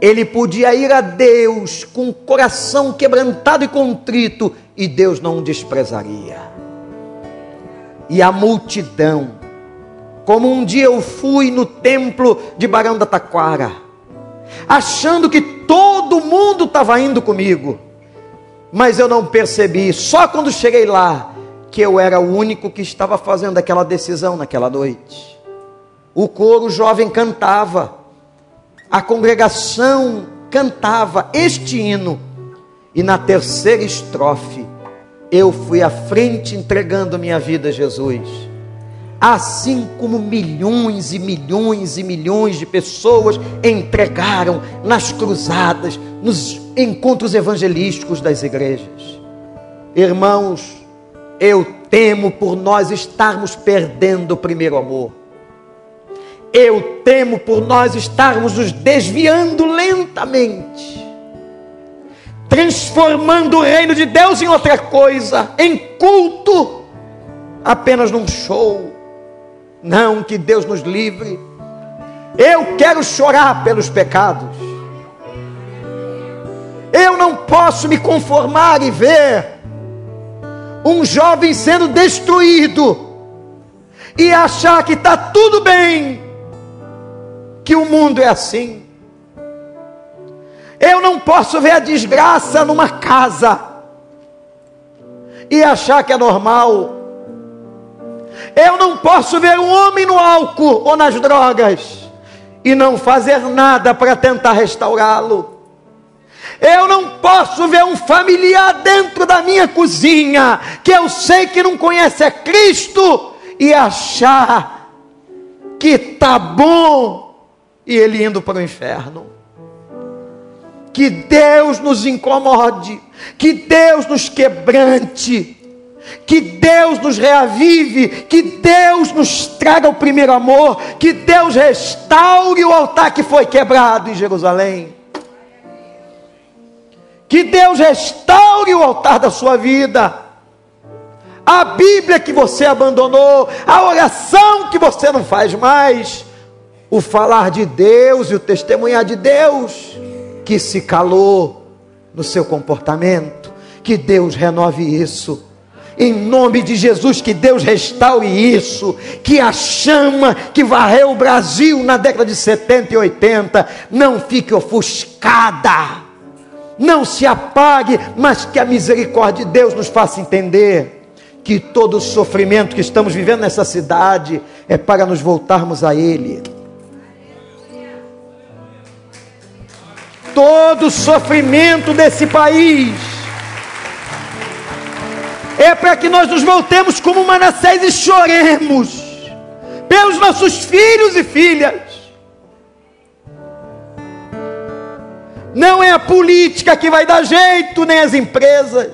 ele podia ir a Deus com o coração quebrantado e contrito, e Deus não o desprezaria e a multidão. Como um dia eu fui no templo de Barão da Taquara, achando que todo mundo estava indo comigo, mas eu não percebi, só quando cheguei lá, que eu era o único que estava fazendo aquela decisão naquela noite. O coro jovem cantava, a congregação cantava este hino, e na terceira estrofe, eu fui à frente entregando minha vida a Jesus. Assim como milhões e milhões e milhões de pessoas entregaram nas cruzadas, nos encontros evangelísticos das igrejas. Irmãos, eu temo por nós estarmos perdendo o primeiro amor. Eu temo por nós estarmos nos desviando lentamente transformando o reino de Deus em outra coisa, em culto, apenas num show. Não, que Deus nos livre. Eu quero chorar pelos pecados. Eu não posso me conformar e ver um jovem sendo destruído e achar que está tudo bem, que o mundo é assim. Eu não posso ver a desgraça numa casa e achar que é normal. Eu não posso ver um homem no álcool ou nas drogas e não fazer nada para tentar restaurá-lo. Eu não posso ver um familiar dentro da minha cozinha que eu sei que não conhece a Cristo e achar que tá bom e ele indo para o inferno. Que Deus nos incomode, que Deus nos quebrante, que Deus nos reavive, que Deus nos traga o primeiro amor, que Deus restaure o altar que foi quebrado em Jerusalém. Que Deus restaure o altar da sua vida. A Bíblia que você abandonou, a oração que você não faz mais, o falar de Deus e o testemunhar de Deus que se calou no seu comportamento. Que Deus renove isso em nome de Jesus, que Deus restaure isso, que a chama que varreu o Brasil na década de 70 e 80 não fique ofuscada, não se apague, mas que a misericórdia de Deus nos faça entender que todo o sofrimento que estamos vivendo nessa cidade é para nos voltarmos a Ele. Todo o sofrimento desse país é para que nós nos voltemos como Manassés e choremos pelos nossos filhos e filhas. Não é a política que vai dar jeito, nem as empresas.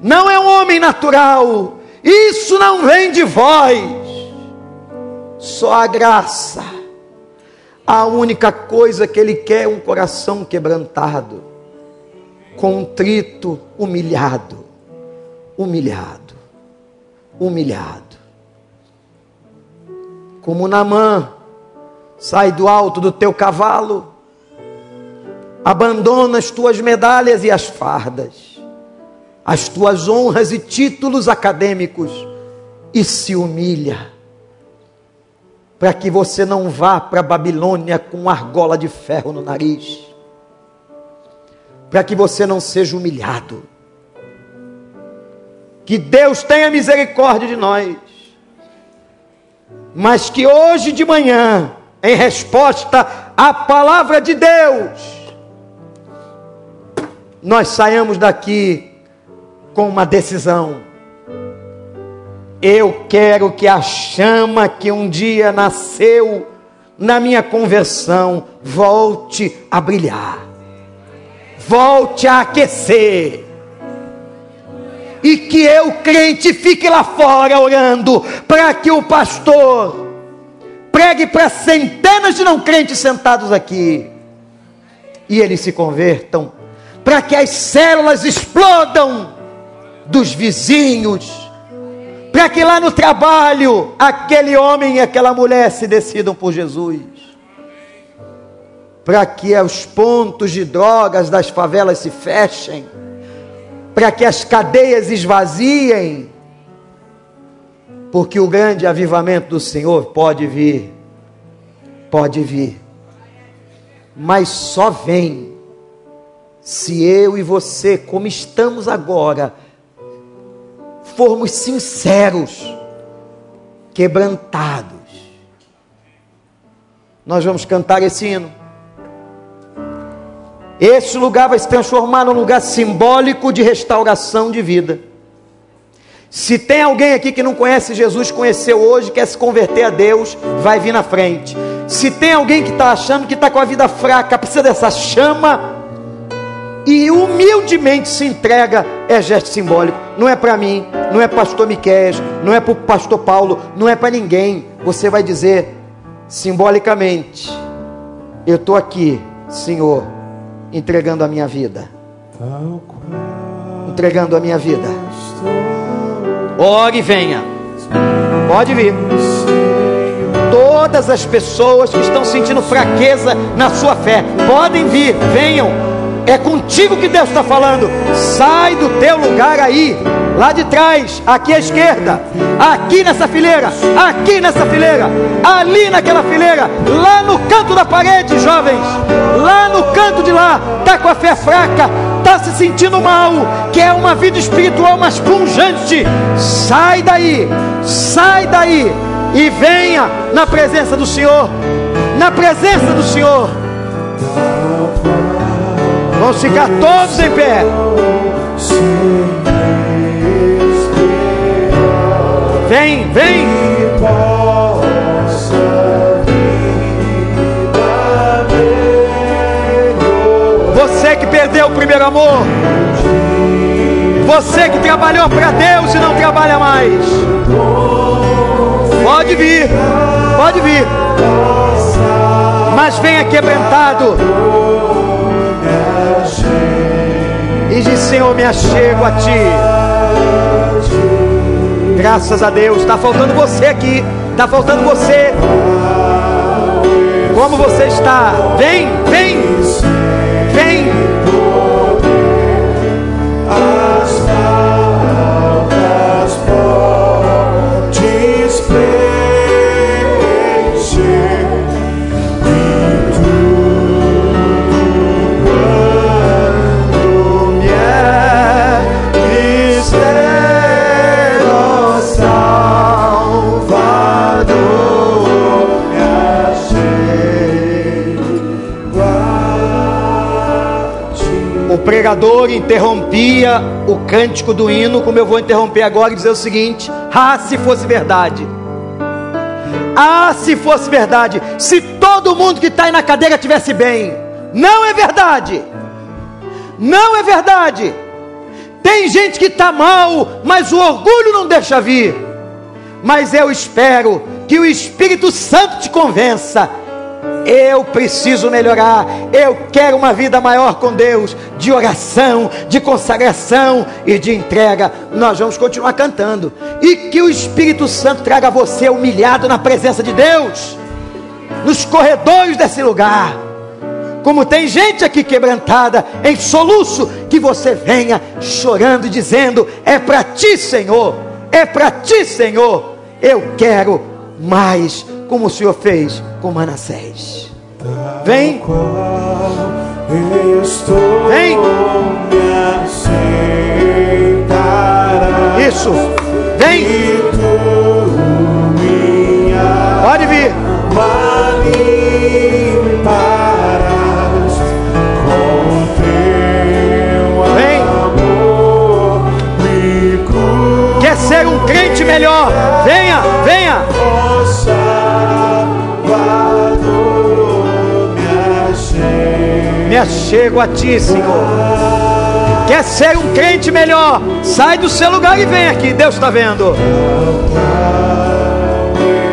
Não é um homem natural. Isso não vem de vós. Só a graça. A única coisa que ele quer é um coração quebrantado contrito, humilhado, humilhado, humilhado. Como Namã, sai do alto do teu cavalo, abandona as tuas medalhas e as fardas, as tuas honras e títulos acadêmicos e se humilha, para que você não vá para a Babilônia com argola de ferro no nariz para que você não seja humilhado. Que Deus tenha misericórdia de nós, mas que hoje de manhã, em resposta à palavra de Deus, nós saiamos daqui com uma decisão. Eu quero que a chama que um dia nasceu na minha conversão volte a brilhar volte a aquecer. E que eu, crente, fique lá fora orando para que o pastor pregue para centenas de não crentes sentados aqui e eles se convertam, para que as células explodam dos vizinhos, para que lá no trabalho aquele homem e aquela mulher se decidam por Jesus para que os pontos de drogas das favelas se fechem, para que as cadeias esvaziem, porque o grande avivamento do Senhor pode vir, pode vir, mas só vem se eu e você, como estamos agora, formos sinceros, quebrantados. Nós vamos cantar esse hino. Esse lugar vai se transformar num lugar simbólico de restauração de vida. Se tem alguém aqui que não conhece Jesus, conheceu hoje, quer se converter a Deus, vai vir na frente. Se tem alguém que está achando que está com a vida fraca, precisa dessa chama, e humildemente se entrega, é gesto simbólico. Não é para mim, não é pastor Miquel, não é para o pastor Paulo, não é para ninguém. Você vai dizer simbolicamente: Eu estou aqui, Senhor entregando a minha vida. Entregando a minha vida. Ore e venha. Pode vir. Todas as pessoas que estão sentindo fraqueza na sua fé, podem vir, venham. É contigo que Deus está falando. Sai do teu lugar aí, lá de trás, aqui à esquerda, aqui nessa fileira, aqui nessa fileira, ali naquela fileira, lá no canto da parede, jovens, lá no canto de lá, está com a fé fraca, está se sentindo mal, quer uma vida espiritual mais pungente. Sai daí, sai daí e venha na presença do Senhor, na presença do Senhor. Vamos ficar todos em pé. Vem, vem. Você que perdeu o primeiro amor. Você que trabalhou para Deus e não trabalha mais. Pode vir. Pode vir. Mas venha quebrantado e diz: Senhor, me achego a ti. Graças a Deus. Está faltando você aqui. Está faltando você. Como você está? Vem, vem, vem. Pregador interrompia o cântico do hino, como eu vou interromper agora e dizer o seguinte: Ah, se fosse verdade! Ah, se fosse verdade! Se todo mundo que está aí na cadeira tivesse bem, não é verdade! Não é verdade! Tem gente que está mal, mas o orgulho não deixa vir. Mas eu espero que o Espírito Santo te convença eu preciso melhorar. Eu quero uma vida maior com Deus, de oração, de consagração e de entrega. Nós vamos continuar cantando. E que o Espírito Santo traga você humilhado na presença de Deus, nos corredores desse lugar. Como tem gente aqui quebrantada, em soluço, que você venha chorando, dizendo: É para ti, Senhor, é para ti, Senhor. Eu quero mais como o Senhor fez com Manassés. Vem. Vem. Isso. Vem. Pode vir. Vem. Quer ser um crente melhor? Achego a ti, Senhor. Quer ser um crente melhor? Sai do seu lugar e vem aqui, Deus está vendo.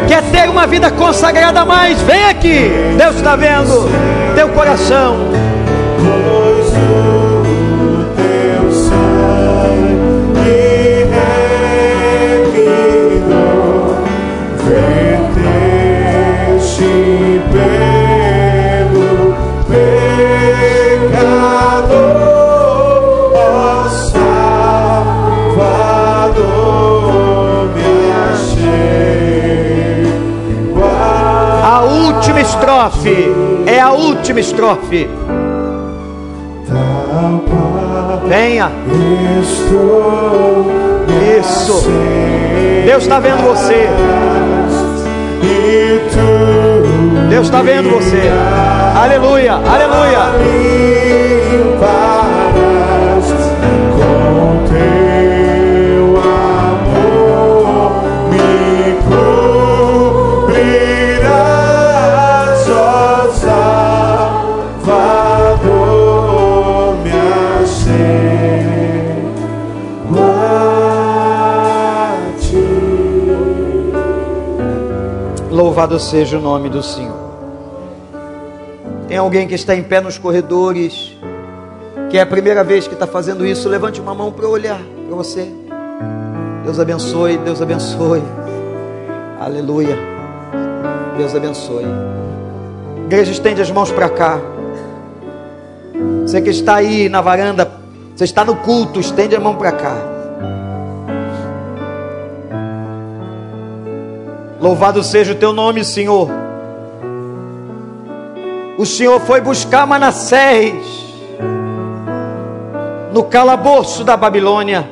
Quer ter uma vida consagrada a mais? Vem aqui, Deus está vendo. Teu coração. Estrofe. É a última estrofe. Venha. Isso. Deus está vendo você. Deus está vendo você. Aleluia, aleluia. Louvado seja o nome do Senhor. Tem alguém que está em pé nos corredores, que é a primeira vez que está fazendo isso? Levante uma mão para olhar para você. Deus abençoe, Deus abençoe. Aleluia. Deus abençoe. Igreja, estende as mãos para cá. Você que está aí na varanda, você está no culto, estende a mão para cá. Louvado seja o teu nome, Senhor. O Senhor foi buscar Manassés no calabouço da Babilônia.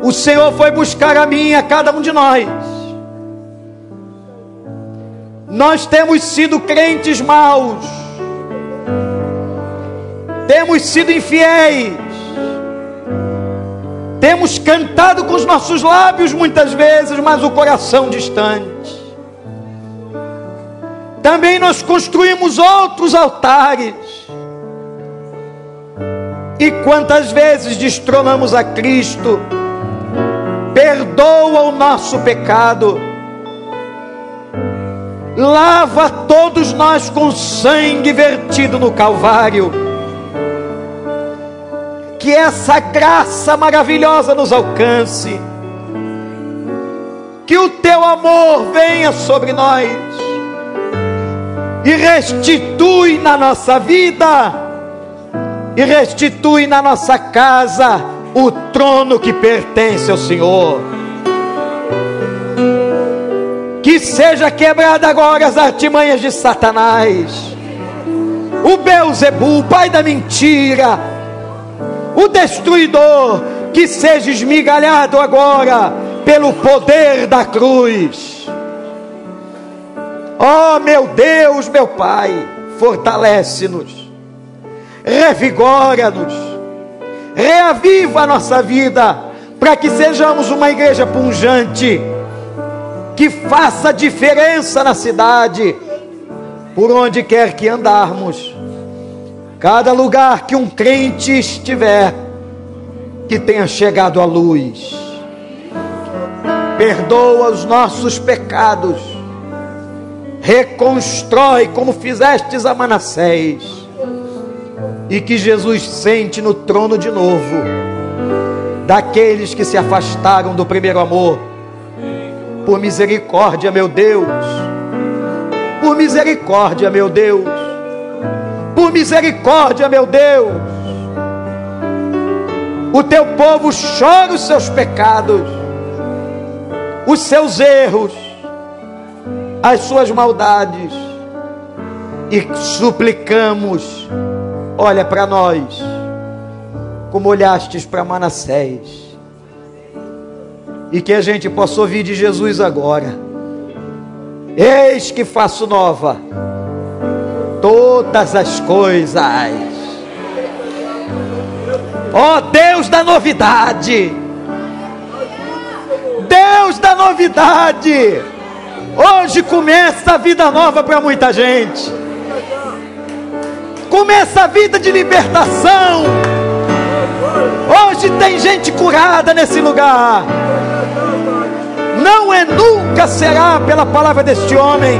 O Senhor foi buscar a mim, a cada um de nós. Nós temos sido crentes maus, temos sido infiéis, temos cantado com os nossos lábios muitas vezes, mas o coração distante. Também nós construímos outros altares, E quantas vezes destronamos a Cristo, perdoa o nosso pecado, lava todos nós com sangue vertido no Calvário, que essa graça maravilhosa nos alcance, que o teu amor venha sobre nós e restitui na nossa vida e restitui na nossa casa o trono que pertence ao Senhor. Que seja quebrada agora as artimanhas de Satanás, o Beuzebu, o pai da mentira, o destruidor, que seja esmigalhado agora pelo poder da cruz. Oh meu Deus, meu Pai, fortalece-nos revigora-nos, reaviva a nossa vida, para que sejamos uma igreja punjante, que faça diferença na cidade, por onde quer que andarmos. Cada lugar que um crente estiver, que tenha chegado à luz. Perdoa os nossos pecados. Reconstrói como fizestes a Manassés e que Jesus sente no trono de novo daqueles que se afastaram do primeiro amor. Por misericórdia, meu Deus. Por misericórdia, meu Deus. Por misericórdia, meu Deus. O teu povo chora os seus pecados, os seus erros, as suas maldades, e suplicamos olha para nós, como olhastes para Manassés, e que a gente possa ouvir de Jesus agora: Eis que faço nova todas as coisas. Ó oh, Deus da novidade, Deus da novidade, hoje começa a vida nova para muita gente começa a vida de libertação. Hoje tem gente curada nesse lugar. Não é nunca será pela palavra deste homem,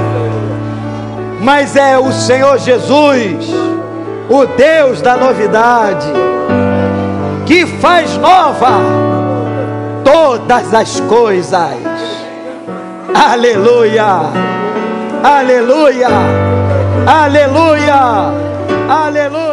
mas é o Senhor Jesus, o Deus da novidade, que faz nova todas as coisas. Aleluia! Aleluia! Aleluia! Aleluia.